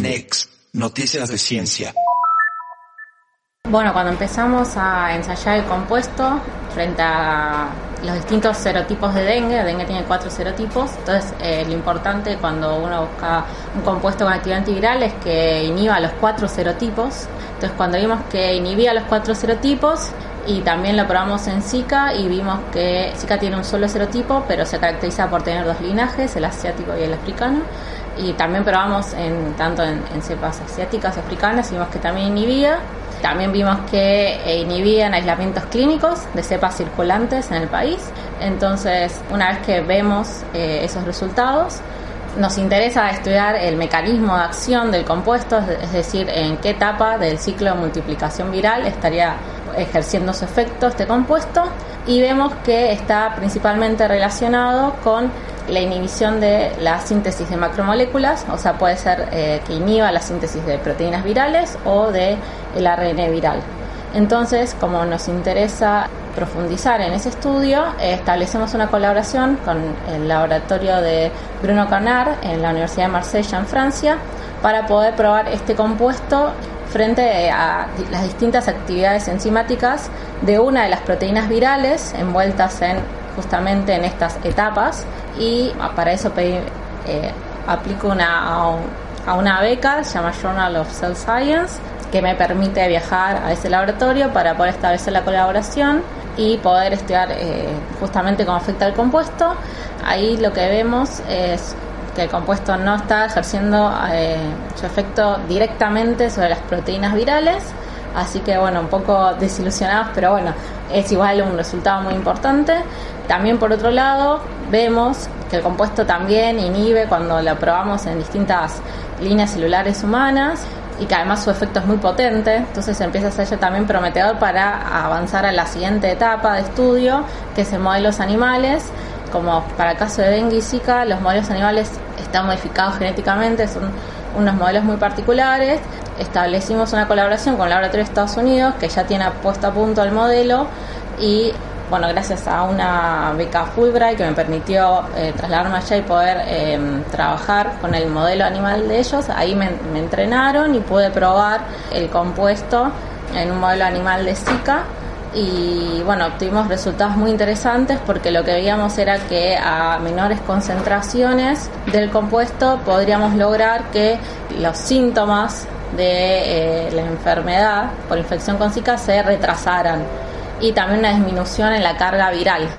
Next, noticias de ciencia. Bueno, cuando empezamos a ensayar el compuesto frente a los distintos serotipos de dengue, dengue tiene cuatro serotipos, entonces eh, lo importante cuando uno busca un compuesto con actividad antiviral es que inhiba los cuatro serotipos. Entonces cuando vimos que inhibía los cuatro serotipos y también lo probamos en Zika y vimos que Zika tiene un solo serotipo, pero se caracteriza por tener dos linajes, el asiático y el africano y también probamos en, tanto en, cepas asiáticas africanas vimos que también inhibía. También vimos que eh, inhibía en aislamientos clínicos de cepas circulantes en el país. Entonces, una vez que vemos eh, esos resultados, nos interesa estudiar el mecanismo de acción del compuesto, es decir, en qué etapa del ciclo de multiplicación viral estaría ejerciendo su efecto este compuesto y vemos que está principalmente relacionado con la inhibición de la síntesis de macromoléculas, o sea, puede ser eh, que inhiba la síntesis de proteínas virales o de el ARN viral. Entonces, como nos interesa profundizar en ese estudio, establecemos una colaboración con el laboratorio de Bruno Canard en la Universidad de Marsella en Francia para poder probar este compuesto frente a las distintas actividades enzimáticas de una de las proteínas virales envueltas en justamente en estas etapas y para eso eh, aplico una, a, una beca, se llama Journal of Cell Science, que me permite viajar a ese laboratorio para poder establecer la colaboración y poder estudiar eh, justamente cómo afecta el compuesto. Ahí lo que vemos es que el compuesto no está ejerciendo eh, su efecto directamente sobre las proteínas virales, así que bueno, un poco desilusionados, pero bueno, es igual un resultado muy importante. También por otro lado, vemos que el compuesto también inhibe cuando lo probamos en distintas líneas celulares humanas y que además su efecto es muy potente, entonces empieza a ser también prometedor para avanzar a la siguiente etapa de estudio, que es en modelos animales. Como para el caso de dengue y zika, los modelos animales están modificados genéticamente, son unos modelos muy particulares. Establecimos una colaboración con el Laboratorio de Estados Unidos que ya tiene puesto a punto el modelo y bueno, gracias a una beca Fulbright que me permitió eh, trasladarme allá y poder em, trabajar con el modelo animal de ellos, ahí me, entrenaron y pude probar el compuesto en un modelo animal de Zika y bueno, obtuvimos resultados muy interesantes porque lo que veíamos era que a menores concentraciones del compuesto podríamos lograr que los síntomas de eh, la enfermedad por infección con Zika se retrasaran y también una disminución en la carga viral.